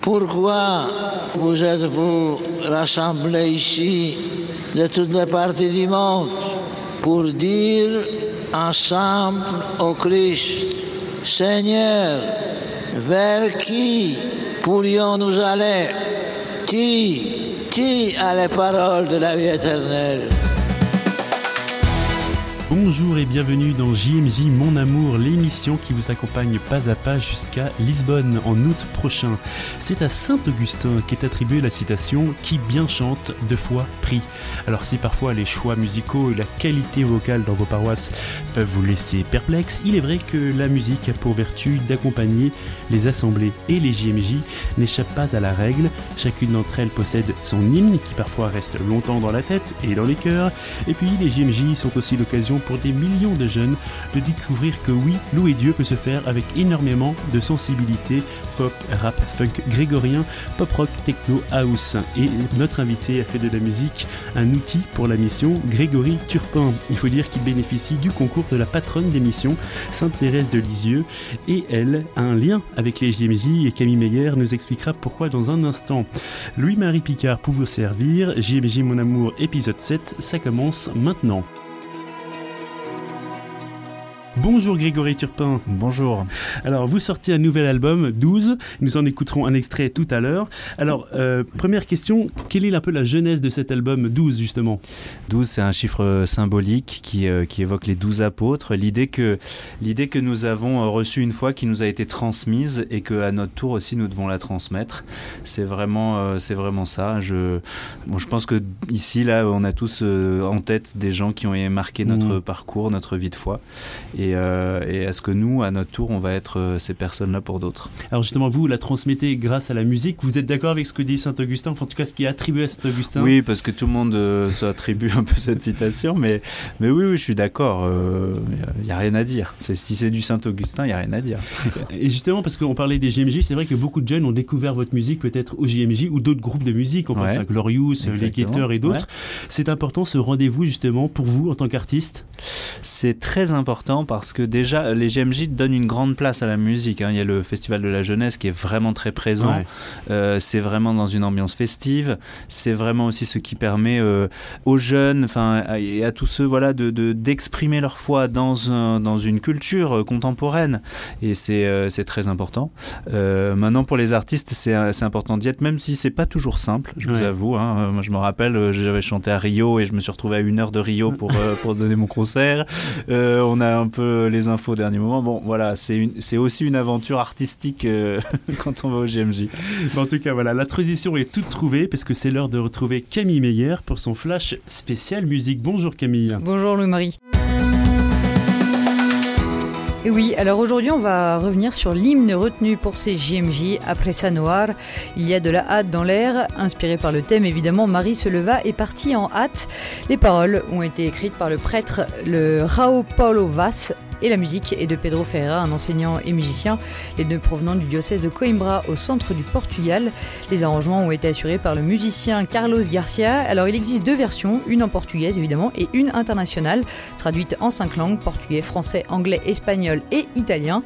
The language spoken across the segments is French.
Pourquoi vous êtes-vous rassemblés ici de toutes les parties du monde pour dire ensemble au Christ, Seigneur, vers qui pourrions-nous aller? Qui, qui a les paroles de la vie éternelle? Bonjour et bienvenue dans JMJ Mon Amour, l'émission qui vous accompagne pas à pas jusqu'à Lisbonne en août prochain. C'est à Saint-Augustin qu'est attribuée la citation Qui bien chante, deux fois prie. Alors si parfois les choix musicaux et la qualité vocale dans vos paroisses peuvent vous laisser perplexe, il est vrai que la musique a pour vertu d'accompagner les assemblées et les JMJ n'échappent pas à la règle. Chacune d'entre elles possède son hymne qui parfois reste longtemps dans la tête et dans les cœurs. Et puis les JMJ sont aussi l'occasion pour des millions de jeunes de découvrir que oui, louer Dieu peut se faire avec énormément de sensibilité pop, rap, funk grégorien, pop rock, techno, house. Et notre invité a fait de la musique un outil pour la mission, Grégory Turpin. Il faut dire qu'il bénéficie du concours de la patronne d'émission, Sainte Thérèse de Lisieux, et elle a un lien avec les JMJ et Camille Meyer nous expliquera pourquoi dans un instant. Louis-Marie Picard pour vous servir, JMJ Mon Amour épisode 7, ça commence maintenant. Bonjour Grégory Turpin. Bonjour. Alors, vous sortez un nouvel album, 12. Nous en écouterons un extrait tout à l'heure. Alors, euh, première question, quelle est un peu la genèse de cet album 12, justement? 12, c'est un chiffre symbolique qui, euh, qui évoque les 12 apôtres. L'idée que, l'idée que nous avons euh, reçue une fois, qui nous a été transmise et qu'à notre tour aussi, nous devons la transmettre. C'est vraiment, c'est vraiment ça. Je, bon, je pense que ici, là, on a tous en tête des gens qui ont marqué notre mmh. parcours, notre vie de foi. Et euh, et, est-ce que nous, à notre tour, on va être euh, ces personnes-là pour d'autres? Alors justement, vous la transmettez grâce à la musique. Vous êtes d'accord avec ce que dit Saint Augustin, enfin, en tout cas ce qui est attribué à Saint Augustin Oui, parce que tout le monde euh, se attribue un peu cette citation, mais, mais oui, oui, je suis d'accord. Il n'y a, rien à dire. Si c'est du Saint Augustin, il n'y a rien à dire. et justement, parce qu'on parlait des JMJ, c'est vrai que beaucoup de jeunes ont découvert votre musique peut-être au JMJ ou d'autres groupes de musique. On pense à Glorious, les Guetteurs et d'autres. C'est important ce rendez-vous justement pour vous en tant qu'artiste? C'est très important parce que déjà, les GMJ donnent une grande place à la musique. Hein. Il y a le Festival de la Jeunesse qui est vraiment très présent. Euh, c'est vraiment dans une ambiance festive. C'est vraiment aussi ce qui permet euh, aux jeunes enfin, et à tous ceux voilà, d'exprimer de, d'exprimer leur foi dans, un, dans une culture euh, contemporaine. Et c'est très important. maintenant, pour les artistes, c'est important d'y être, même si c'est pas toujours simple, je vous avoue. Hein. Moi, je me rappelle, j'avais chanté à Rio et je me suis retrouvé à une heure de Rio pour, pour donner mon concert. on a un peu les infos au dernier moment. Bon, voilà, c'est aussi une aventure artistique euh, quand on va au GMJ. en tout cas, voilà, la transition est toute trouvée parce que c'est l'heure de retrouver Camille Meyer pour son flash spécial musique. Bonjour Camille. Bonjour Louis-Marie. Et oui, alors aujourd'hui on va revenir sur l'hymne retenu pour ces JMJ après sa noir. Il y a de la hâte dans l'air, inspiré par le thème évidemment, Marie se leva et partit en hâte. Les paroles ont été écrites par le prêtre le Rao Paulo Vaz et la musique est de Pedro Ferreira, un enseignant et musicien, les deux provenant du diocèse de Coimbra au centre du Portugal. Les arrangements ont été assurés par le musicien Carlos Garcia. Alors il existe deux versions, une en portugaise évidemment et une internationale, traduite en cinq langues, portugais, français, anglais, espagnol et italien.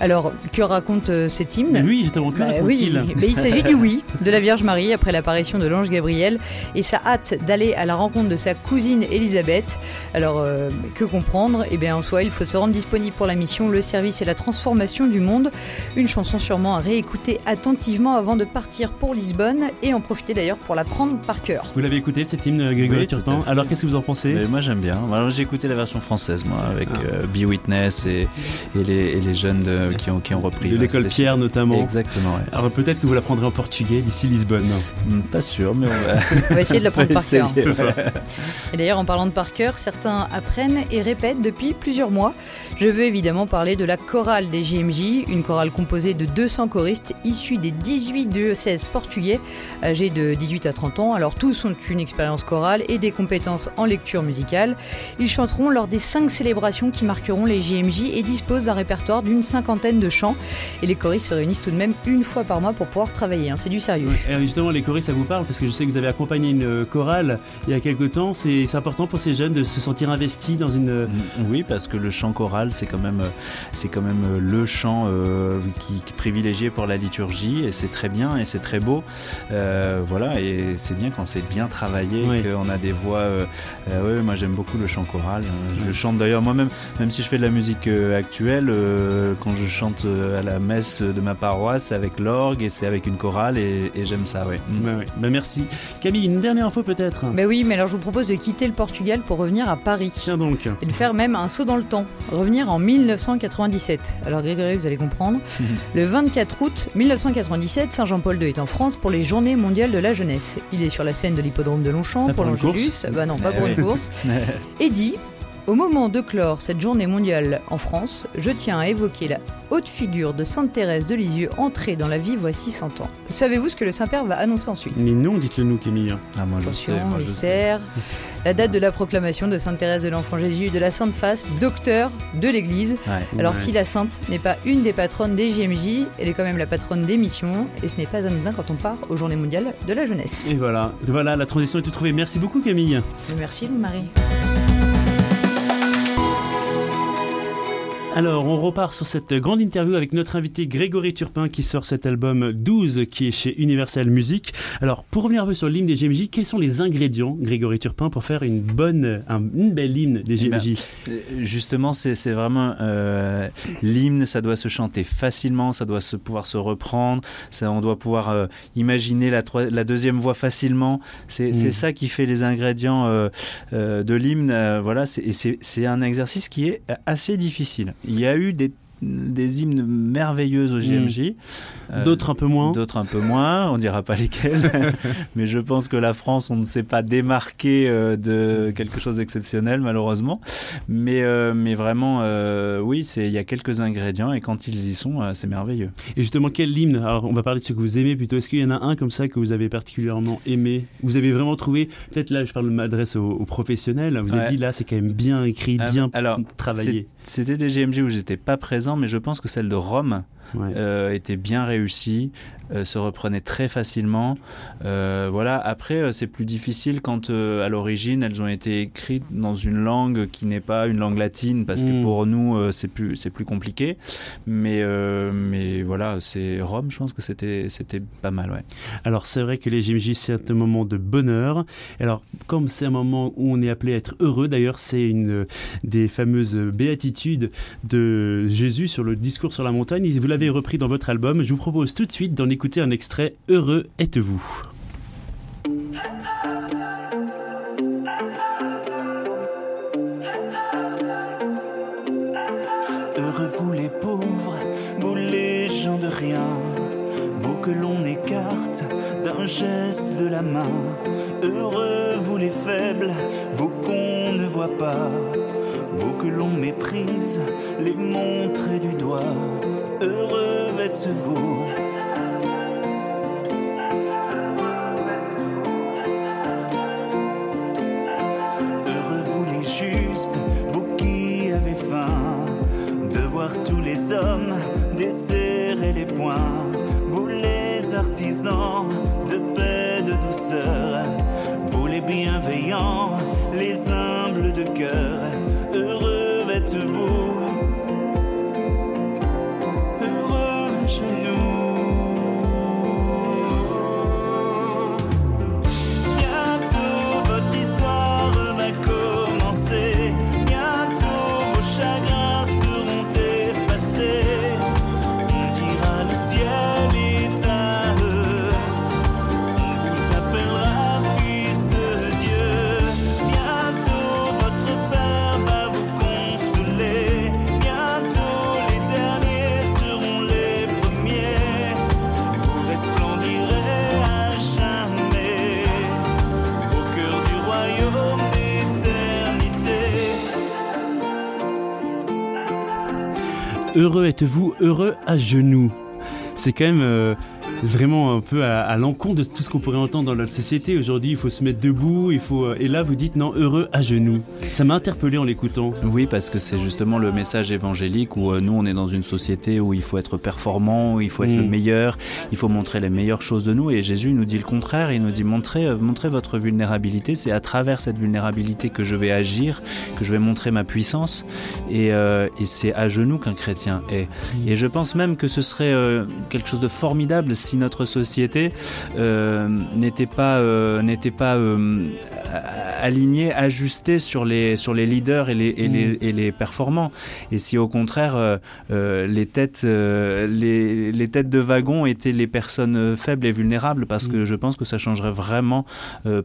Alors, que raconte euh, cet hymne? Oui, justement, que bah, oui, mais il s'agit du oui de la Vierge Marie après l'apparition de l'ange Gabriel et sa hâte d'aller à la rencontre de sa cousine Élisabeth. Alors, euh, que comprendre? Eh bien, en soi, il faut se rendre disponible pour la mission Le service et la transformation du monde. Une chanson sûrement à réécouter attentivement avant de partir pour Lisbonne et en profiter d'ailleurs pour la prendre par cœur. Vous l'avez écouté cette hymne, Grégory Turpin Alors qu'est-ce que vous en pensez? Moi j'aime bien. j'ai écouté la version française, moi, avec ah. euh, Be Witness et, les, jeunes qui, ont, qui ont repris. De l'école Pierre notamment. Exactement. Alors peut-être que vous l'apprendrez en portugais d'ici Lisbonne. Hmm, pas sûr, mais on va, on va essayer de l'apprendre par cœur. Et d'ailleurs, en parlant de par cœur, certains apprennent et répètent depuis plusieurs mois. Je veux évidemment parler de la chorale des JMJ, une chorale composée de 200 choristes issus des 18 diocèses portugais, âgés de 18 à 30 ans. Alors tous ont une expérience chorale et des compétences en lecture musicale. Ils chanteront lors des cinq célébrations qui marqueront les JMJ et disposent d'un répertoire d'une cinquantaine de chants. Et les choristes se réunissent tout de même une fois par mois pour pouvoir travailler. Hein. C'est du sérieux. Et justement, les choristes, ça vous parle? Parce que je sais que vous avez accompagné une chorale il y a quelques temps. C'est important pour ces jeunes de se sentir investis dans une. Oui, parce que le chant choral chorale, c'est quand même, c'est quand même le chant qui, qui, privilégié pour la liturgie et c'est très bien et c'est très beau. voilà, et c'est bien quand c'est bien travaillé, qu'on a des voix. oui, moi j'aime beaucoup le chant choral. Je chante d'ailleurs moi-même, même si je fais de la musique actuelle, quand je chante à la messe de ma paroisse, c'est avec l'orgue et c'est avec une chorale et, j'aime ça, ouais. Bah, bah, merci. Camille, une dernière info peut-être? Bah oui, mais alors je vous propose de quitter le Portugal pour revenir à Paris. Tiens donc. Et de faire même un saut dans le temps. Revenir en 1997. Alors Grégory, vous allez comprendre. le 24 août 1997, Saint-Jean-Paul II est en France pour les Journées mondiales de la jeunesse. Il est sur la scène de l'hippodrome de Longchamp pour, l'Angélus. Bah non, pas pour une course. Et dit au moment de clore cette journée mondiale en France, je tiens à évoquer la haute figure de Sainte Thérèse de Lisieux entrée dans la vie voici 100 ans. Savez-vous ce que le Saint-Père va annoncer ensuite? Mais non, dites-le nous Camille. Ah, moi, Attention, mystère. La date de la proclamation de Sainte Thérèse de l'Enfant Jésus de la Sainte Face, docteur de l'Église. Alors si la Sainte n'est pas une des patronnes des JMJ, elle est quand même la patronne des missions et ce n'est pas anodin quand on part aux Journées mondiales de la jeunesse. Et voilà, voilà, la transition est trouvée. Merci beaucoup Camille. Merci Louis-Marie. Alors, on repart sur cette grande interview avec notre invité Grégory Turpin qui sort cet album 12 qui est chez Universal Music. Alors, pour revenir un peu sur l'hymne des GMJ, quels sont les ingrédients, Grégory Turpin, pour faire une bonne, une belle hymne des GMJ eh ben, euh, Justement, c'est vraiment euh, l'hymne, ça doit se chanter facilement, ça doit se, pouvoir se reprendre, ça, on doit pouvoir euh, imaginer la, la, deuxième voix facilement. C'est mm. ça qui fait les ingrédients de l'hymne. voilà, c'est un exercice qui est assez difficile. Il y a eu des des hymnes merveilleuses au GMJ. Euh, d'autres un peu moins. D'autres un peu moins, on dira pas lesquels. mais je pense que la France, on ne s'est pas démarqué euh, de quelque chose d'exceptionnel, malheureusement. Mais, euh, mais vraiment, oui, il y a quelques ingrédients et quand ils y sont, c'est merveilleux. Et justement, quel hymne? Alors, on va parler de ce que vous aimez plutôt. Est-ce qu'il y en a un comme ça que vous avez particulièrement aimé? Vous avez vraiment trouvé, peut-être là, je parle de m'adresse aux, professionnels, vous avez dit là, c'est quand même bien écrit, bien alors, travaillé. C'était des GMG où j'étais pas présent, mais je pense que celle de Rome euh, était bien réussie. Euh, se reprenait très facilement. Euh, voilà. Après, c'est plus difficile quand à l'origine elles ont été écrites dans une langue qui n'est pas une langue latine, parce que hmm. pour nous c'est plus c'est plus compliqué. Mais mais voilà, c'est Rome. Je pense que c'était c'était pas mal. Ouais. Alors c'est vrai que les JMJ c'est un moment de bonheur. Alors comme c'est un moment où on est appelé à être heureux, d'ailleurs c'est une des fameuses béatitudes de Jésus sur le discours sur la montagne. Vous l'avez repris dans votre album. Je vous propose tout de suite d'en écouter un extrait Heureux êtes-vous. Heureux vous les pauvres, vous les gens de rien, vous que l'on écarte d'un geste de la main. Heureux vous les faibles, vous qu'on ne voit pas, vous que l'on méprise, les montrer du doigt. Heureux êtes-vous. Hommes desserrer les poings, vous les artisans de paix, de douceur, vous les bienveillants, les humbles de cœur, Heureux êtes-vous, heureux à genoux. C'est quand même. Vraiment un peu à, l'encontre de tout ce qu'on pourrait entendre dans notre société. Aujourd'hui, il faut se mettre debout, il faut. Euh, et là, vous dites non, heureux à genoux. Ça m'a interpellé en l'écoutant. Oui, parce que c'est justement le message évangélique où euh, nous, on est dans une société où il faut être performant, où il faut être le mm. meilleur, il faut montrer les meilleures choses de nous. Et Jésus nous dit le contraire. Il nous dit montrez, euh, montrez votre vulnérabilité. C'est à travers cette vulnérabilité que je vais agir, que je vais montrer ma puissance. Et, et c'est à genoux qu'un chrétien est. Et je pense même que ce serait quelque chose de formidable si notre société euh, n'était pas, euh, n'était pas euh, alignée, ajustée sur les, sur les leaders et les, et, les, mm. et les performants. Et si au contraire les, têtes, les, les, têtes de wagon étaient les personnes faibles et vulnérables, parce que mm. je pense que ça changerait vraiment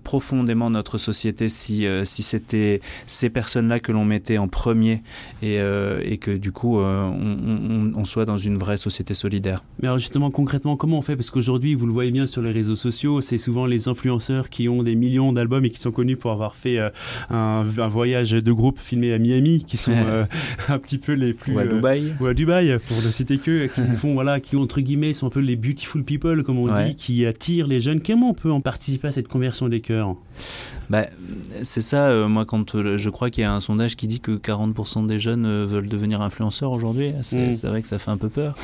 profondément notre société si, si c'était ces personnes-là que l'on mettait en premier et, et que du coup on, on, soit dans une vraie société solidaire. Mais alors justement concrètement comment on fait? Parce qu'aujourd'hui vous le voyez bien sur les réseaux sociaux, c'est souvent les influenceurs qui ont des millions d'albums et qui sont connus pour avoir fait euh, un, voyage de groupe filmé à Miami, qui sont euh, un petit peu les plus... Ou à euh, Dubaï. ou à Dubaï, pour ne citer que, qui font, voilà, qui entre guillemets sont un peu les beautiful people, comme on dit, qui attirent les jeunes. Comment on peut en participer à cette conversion des cœurs? Bah, c'est ça, moi, quand je crois qu'il y a un sondage qui dit que 40% des jeunes veulent devenir influenceurs aujourd'hui, c'est mm. vrai que ça fait un peu peur.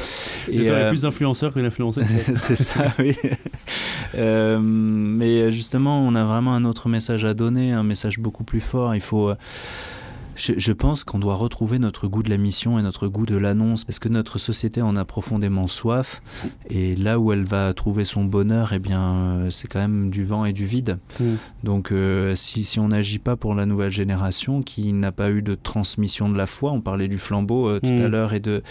Et il y a plus d'influenceurs que d'influenceurs. c'est ça, oui. Mais justement, on a vraiment un autre message à donner, un message beaucoup plus fort. Il faut je, pense qu'on doit retrouver notre goût de la mission et notre goût de l'annonce, parce que notre société en a profondément soif, et là où elle va trouver son bonheur, eh bien, euh, c'est quand même du vent et du vide. Mm. Donc, euh, si, si, on n'agit pas pour la nouvelle génération qui n'a pas eu de transmission de la foi, on parlait du flambeau euh, tout à mm. l'heure et de,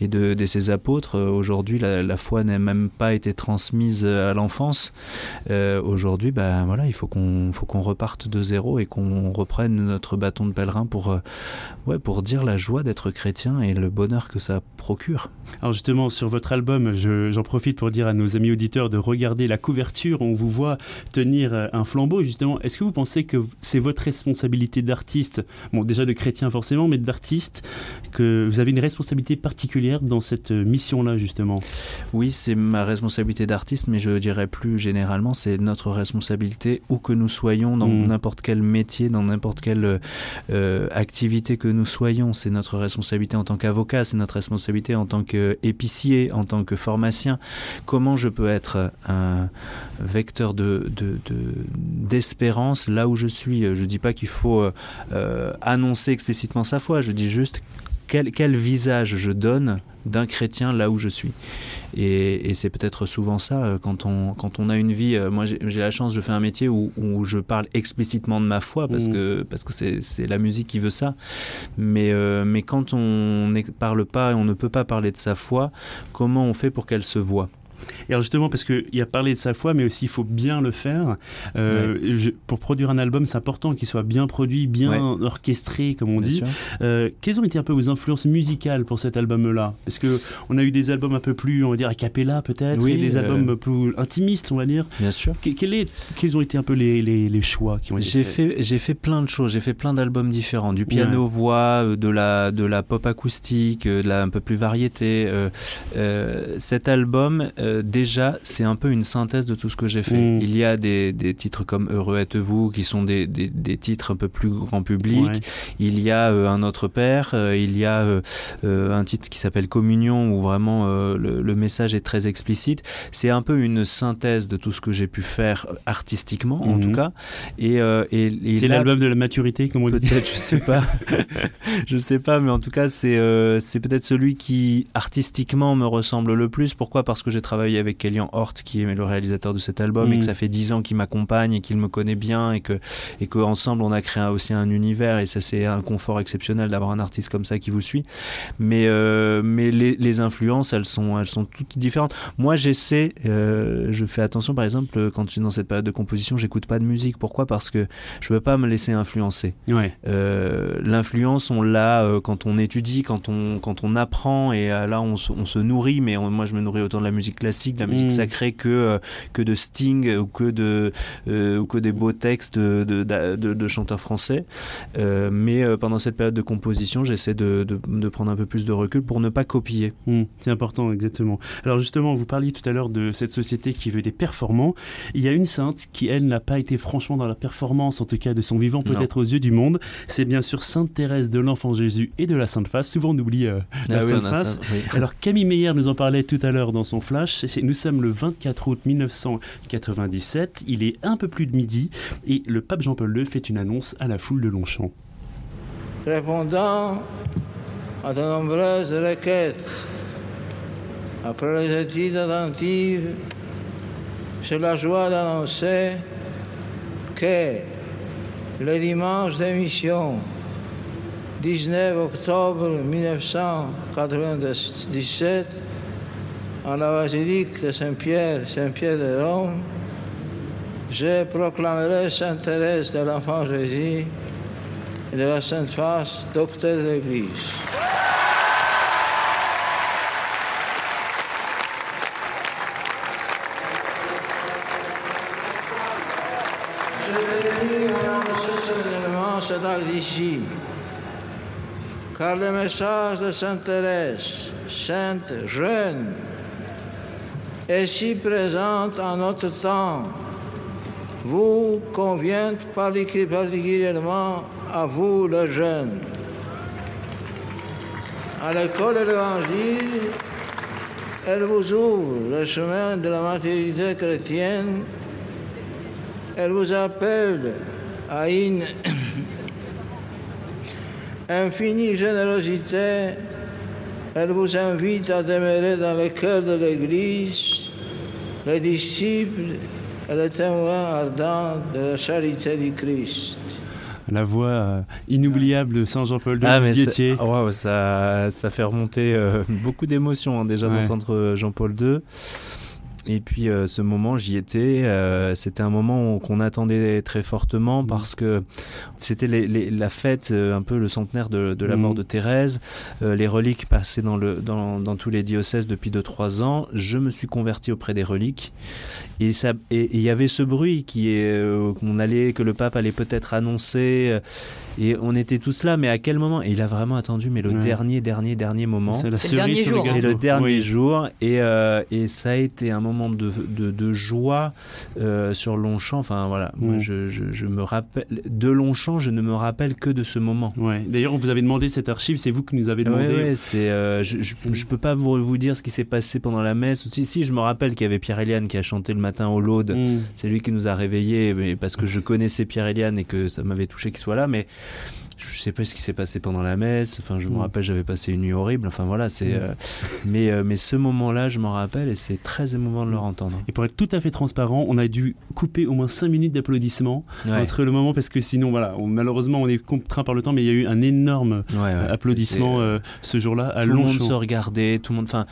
et de, de ses apôtres, aujourd'hui, la, foi n'a même pas été transmise à l'enfance. aujourd'hui, ben voilà, il faut qu'on faut qu'on reparte de zéro et qu'on reprenne notre bâton de pèlerin pour euh, ouais, pour dire la joie d'être chrétien et le bonheur que ça procure. Alors justement, sur votre album, j'en profite pour dire à nos amis auditeurs de regarder la couverture. On vous voit tenir euh, un flambeau. Justement, est-ce que vous pensez que c'est votre responsabilité d'artiste, bon déjà de chrétien forcément, mais d'artiste, que vous avez une responsabilité particulière dans cette euh, mission-là justement? Oui, c'est ma responsabilité d'artiste, mais je dirais plus généralement, c'est notre responsabilité où que nous soyons dans hmm. n'importe quel métier, dans n'importe quelle activité que nous soyons, c'est notre responsabilité en tant qu'avocat, c'est notre responsabilité en tant qu'épicier, en tant que pharmacien. Comment je peux être un vecteur de, d'espérance là où je suis? Je ne dis pas qu'il faut euh, annoncer explicitement sa foi, je dis juste quel, quel visage je donne d'un chrétien là où je suis. Et, c'est peut-être souvent ça, euh, quand on, quand on a une vie, euh, moi j'ai la chance, je fais un métier où, où, je parle explicitement de ma foi, parce mmh. que parce que c'est la musique qui veut ça. Mais, euh, mais quand on ne parle pas et on ne peut pas parler de sa foi, comment on fait pour qu'elle se voit et alors justement, parce qu'il a parlé de sa foi, mais aussi il faut bien le faire. Euh, pour produire un album, c'est important qu'il soit bien produit, bien orchestré, comme on dit. Euh, quelles ont été un peu vos influences musicales pour cet album-là? Parce que on a eu des albums un peu plus, on va dire, a cappella peut-être, et des euh, albums plus intimistes, on va dire. Bien sûr. est, quels ont été un peu les, les, choix qui ont été J'ai fait, j'ai fait plein de choses. J'ai fait plein d'albums différents, du piano-voix, de la, de la pop acoustique, de la un peu plus variété. cet album euh, déjà, c'est un peu une synthèse de tout ce que j'ai fait. Mm. Il y a des, titres comme Heureux êtes-vous, qui sont des, titres un peu plus grand public. Il y a euh, Un autre père. Euh, il y a un titre qui s'appelle Communion, où vraiment le, message est très explicite. C'est un peu une synthèse de tout ce que j'ai pu faire artistiquement, en tout mm-hmm. cas. Et, c'est l'album de la maturité, comme on dit. Peut-être, je sais pas. je sais pas, mais en tout cas, c'est c'est peut-être celui qui artistiquement me ressemble le plus. Pourquoi? Parce que j'ai travaillé avec Kellyan Hort, qui est le réalisateur de cet album, et que mm. ça fait dix ans qu'il m'accompagne et qu'il me connaît bien, et que et qu'ensemble on a créé aussi un univers, et ça c'est un confort exceptionnel d'avoir un artiste comme ça qui vous suit. Mais euh, mais les, influences, elles sont elles sont toutes différentes. Moi, j'essaie, euh, je fais attention, par exemple, quand je suis dans cette période de composition, j'écoute pas de musique. Pourquoi? Parce que je veux pas me laisser influencer. Ouais. Euh, l'influence, on l'a quand on étudie, quand on quand on apprend, et là on, on se nourrit. Mais moi, je me nourris autant de la musique classique, de la musique mm. sacrée que, que de Sting ou que, de, ou que des beaux textes de, de, de chanteurs français. mais pendant cette période de composition, j'essaie de, de, prendre un peu plus de recul pour ne pas copier. Mm. c'est important, exactement. Alors justement, vous parliez tout à l'heure de cette société qui veut des performants. Il y a une sainte qui, elle, n'a pas été franchement dans la performance, en tout cas de son vivant, peut-être aux yeux du monde. C'est bien sûr Sainte Thérèse de l'Enfant Jésus et de la Sainte Face. Souvent on oublie euh, la ah Sainte Face. Alors Camille Meyer nous en parlait tout à l'heure dans son flash. Nous sommes le 24 août 1997. Il est un peu plus de midi et le pape Jean-Paul II fait une annonce à la foule de Longchamp. Répondant à de nombreuses requêtes, après les études attentives, j'ai la joie d'annoncer que le dimanche d'émission 19 octobre 1997 en la basilique de Saint-Pierre, Saint-Pierre de Rome, je proclamerai Sainte Thérèse de l'Enfant Jésus et de la Sainte Face, docteur de l'Église. d'ici, car le message de Sainte Thérèse, sainte jeune, est si présent en notre temps, vous convient particulièrement à vous, le jeune. À l'école de l'Évangile, elle vous ouvre le chemin de la maturité chrétienne, elle vous appelle à une infinie générosité, elle vous invite à demeurer dans le cœur de l'Église, les disciples et les témoins ardents de la charité du Christ. La voix euh, inoubliable de Saint Jean-Paul II, ah, vous ça, ça fait remonter euh, beaucoup d'émotions hein, déjà d'entendre euh, Jean-Paul II. Et puis euh, ce moment, j'y étais. Euh, c'était un moment qu'on attendait très fortement mmh. parce que c'était la fête, euh, un peu le centenaire de, la mort mmh. de Thérèse. les reliques passaient dans, le, dans, dans tous les diocèses depuis 2-3 ans. Je me suis converti auprès des reliques. Et il y avait ce bruit qui est qu'on allait, que le pape allait peut-être annoncer. Et on était tous là, mais à quel moment? Et il a vraiment attendu, mais le dernier, dernier, dernier moment. C'est la cerise sur le Et le dernier jour. Et, euh, et, ça a été un moment de, de, de joie euh, sur Longchamp. Enfin voilà, moi je, je, je, me rappelle de Longchamp, je ne me rappelle que de ce moment. Ouais. D'ailleurs, on vous avait demandé cette archive, c'est vous qui nous avez demandé. Ouais, c'est. Euh, je, je, peux pas vous, vous dire ce qui s'est passé pendant la messe. Si, si, je me rappelle qu'il y avait Pierre Eliane qui a chanté le matin au Laude. Mm. C'est lui qui nous a réveillés, parce que je connaissais Pierre Eliane et que ça m'avait touché qu'il soit là, mais je sais pas ce qui s'est passé pendant la messe. Enfin, je me mm. rappelle, j'avais passé une nuit horrible. Enfin voilà, c'est. Mm. Euh, mais euh, mais ce moment-là, je m'en rappelle et c'est très émouvant de le entendre. Et pour être tout à fait transparent, on a dû couper au moins 5 minutes d'applaudissements entre le moment parce que sinon, voilà, malheureusement, on est contraint par le temps, mais il y a eu un énorme applaudissement euh, ce jour-là à Tout le monde se regardait, tout le monde. Enfin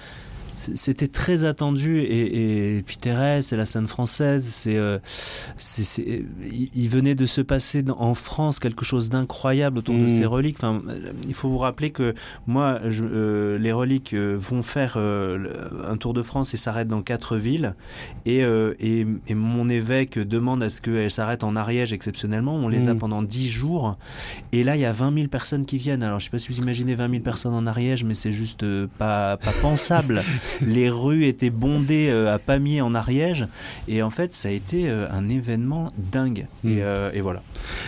c'était très attendu et, puis Thérèse c'est la scène française c'est euh, il venait de se passer en France quelque chose d'incroyable autour de mmh. ces reliques. Enfin il faut vous rappeler que moi je, euh, les reliques euh, vont faire un tour de France et s'arrêtent dans quatre villes. Et, et, mon évêque demande à ce qu'elles s'arrêtent en Ariège exceptionnellement. On les a mmh. pendant dix jours. Et là il y a 20 000 personnes qui viennent. Alors je sais pas si vous imaginez 20 000 personnes en Ariège mais c'est juste pas, pas pensable les rues étaient bondées euh, à Pamiers en Ariège. Et en fait, ça a été euh, un événement dingue. Et, hmm. euh, voilà.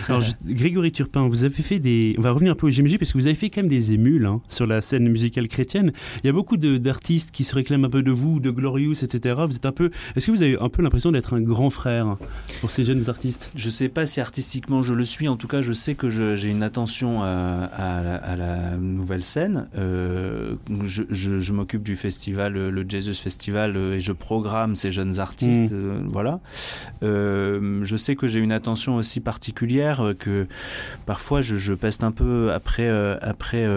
Alors, Grégory Turpin, vous avez fait des. On va revenir un peu au GMJ parce que vous avez fait quand même des émules hein, sur la scène musicale chrétienne. Il y a beaucoup d'artistes qui se réclament un peu de vous, de Glorious, etc. Vous êtes un peu. Est-ce que vous avez un peu l'impression d'être un grand frère pour ces jeunes artistes? Je sais pas si artistiquement je le suis. En tout cas, je sais que j'ai une attention à, la, nouvelle scène. je, je m'occupe du festival le, Jesus Festival euh, et je programme ces jeunes artistes. Mm. Euh, voilà. Euh, je sais que j'ai une attention aussi particulière que parfois je, peste un peu après, après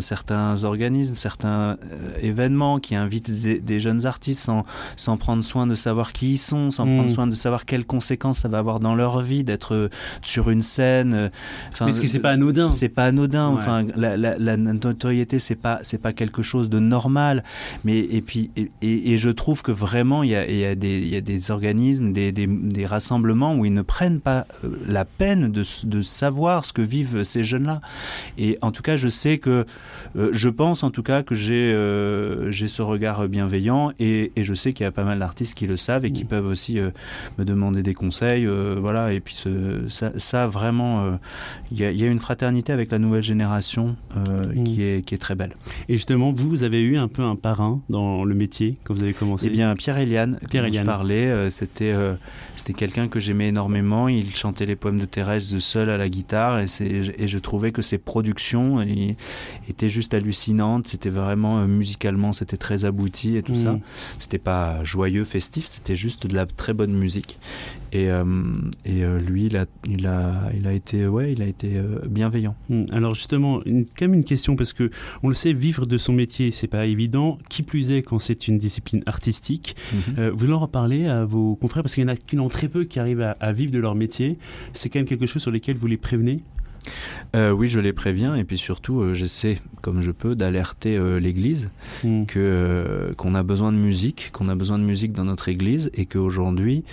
certains organismes, certains événements qui invitent des, jeunes artistes sans, sans, prendre soin de savoir qui ils sont, sans prendre mm. soin de savoir quelles conséquences ça va avoir dans leur vie d'être sur une scène. Enfin, Mais est-ce que c'est pas anodin? C'est pas anodin. Enfin, la, la, la notoriété, c'est pas c'est pas quelque chose de normal. Mais et puis, et, je trouve que vraiment, il y a, y a, des, y a des organismes, des, des, des, rassemblements où ils ne prennent pas euh, la peine de, de savoir ce que vivent ces jeunes-là. Et en tout cas, je sais que, euh, je pense en tout cas que j'ai euh, j'ai ce regard bienveillant et, et je sais qu'il y a pas mal d'artistes qui le savent et qui peuvent aussi me demander des conseils. voilà, et puis ce, ça, ça, vraiment, il y, a, y, a, une fraternité avec la nouvelle génération mmh. qui, est, qui est très belle. Et justement, vous avez eu un peu un parrain dans le métier quand vous avez commencé? Eh bien, Pierre Eliane, Pierre Eliane. je parlais, euh, c'était euh, c'était quelqu'un que j'aimais énormément. Il chantait les poèmes de Thérèse seul à la guitare et, et je trouvais que ses productions étaient juste hallucinantes. C'était vraiment euh, musicalement, c'était très abouti et tout ça. Mm. C'était pas joyeux, festif, c'était juste de la très bonne musique. Et, euh, et euh, lui, il a, il, a, il a été, ouais, il a été euh, bienveillant. Hmm. Alors justement, une, quand même une question parce que on le sait, vivre de son métier, c'est pas évident. Qui plus est quand c'est une discipline artistique? Mhm. vous leur parlez à vos confrères? Parce qu'il y en a, qui ont très peu qui arrivent à, à vivre de leur métier. C'est quand même quelque chose sur lequel vous les prévenez? Euh, oui, je les préviens et puis surtout, euh, j'essaie, comme je peux, d'alerter euh, l'Église hmm. que qu'on a besoin de musique, qu'on a besoin de musique dans notre Église et qu'aujourd'hui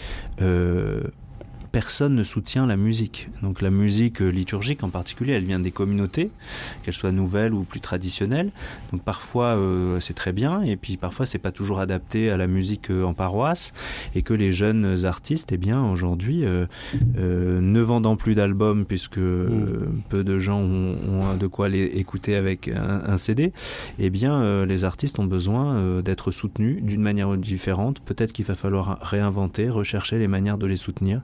personne ne soutient la musique. Donc la musique euh, liturgique en particulier, elle vient des communautés, qu'elles soient nouvelles ou plus traditionnelles. Donc parfois euh, c'est très bien et puis parfois c'est pas toujours adapté à la musique euh, en paroisse et que les jeunes artistes, eh bien aujourd'hui, ne vendant plus d'albums puisque mm. peu de gens ont, de quoi les écouter avec un, CD, eh bien les artistes ont besoin d'être soutenus d'une manière différente. Peut-être qu'il va falloir réinventer, rechercher les manières de les soutenir.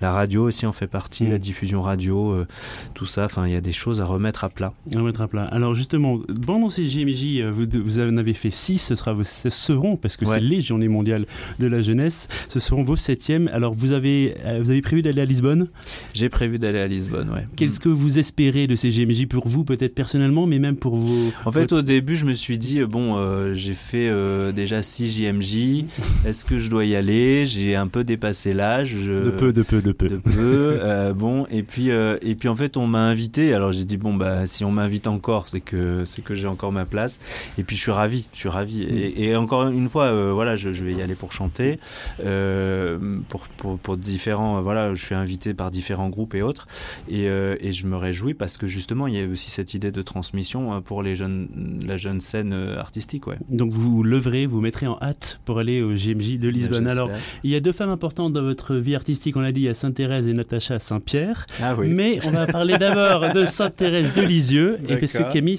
La radio aussi en fait partie, la mm. diffusion radio, euh, tout ça. Enfin, il y a des choses à remettre à plat. À remettre à plat. Alors justement, pendant ces JMJ, euh, vous, vous en avez fait six. Ce, sera, ce seront, parce que c'est les Journées mondiales de la jeunesse, ce seront vos septièmes. Alors vous avez, euh, vous avez prévu d'aller à Lisbonne? J'ai prévu d'aller à Lisbonne, ouais. Qu'est-ce que vous espérez de ces JMJ pour vous, peut-être personnellement, mais même pour vous En fait, au début, je me suis dit, bon, j'ai fait déjà six JMJ. Est-ce que je dois y aller? J'ai un peu dépassé l'âge. De peu, de peu de peu. De peu. Euh, bon, et puis, euh, et puis en fait, on m'a invité. Alors j'ai dit bon bah si on m'invite encore, c'est que c'est que j'ai encore ma place. Et puis je suis ravi, je suis ravi. Et, mm. encore une fois, euh, voilà, je, vais y aller pour chanter, pour, pour, pour, différents. voilà, je suis invité par différents groupes et autres. Et, et, je me réjouis parce que justement, il y a aussi cette idée de transmission pour les jeunes, la jeune scène artistique. Ouais. Donc vous vous leverez, vous mettrez en hâte pour aller au GMJ de Lisbonne. Alors il y a deux femmes importantes dans votre vie artistique. On l'a dit Sainte-Thérèse et Natacha Saint-Pierre. Ah mais on va parler d'abord de Sainte-Thérèse de Lisieux, et parce que Camille,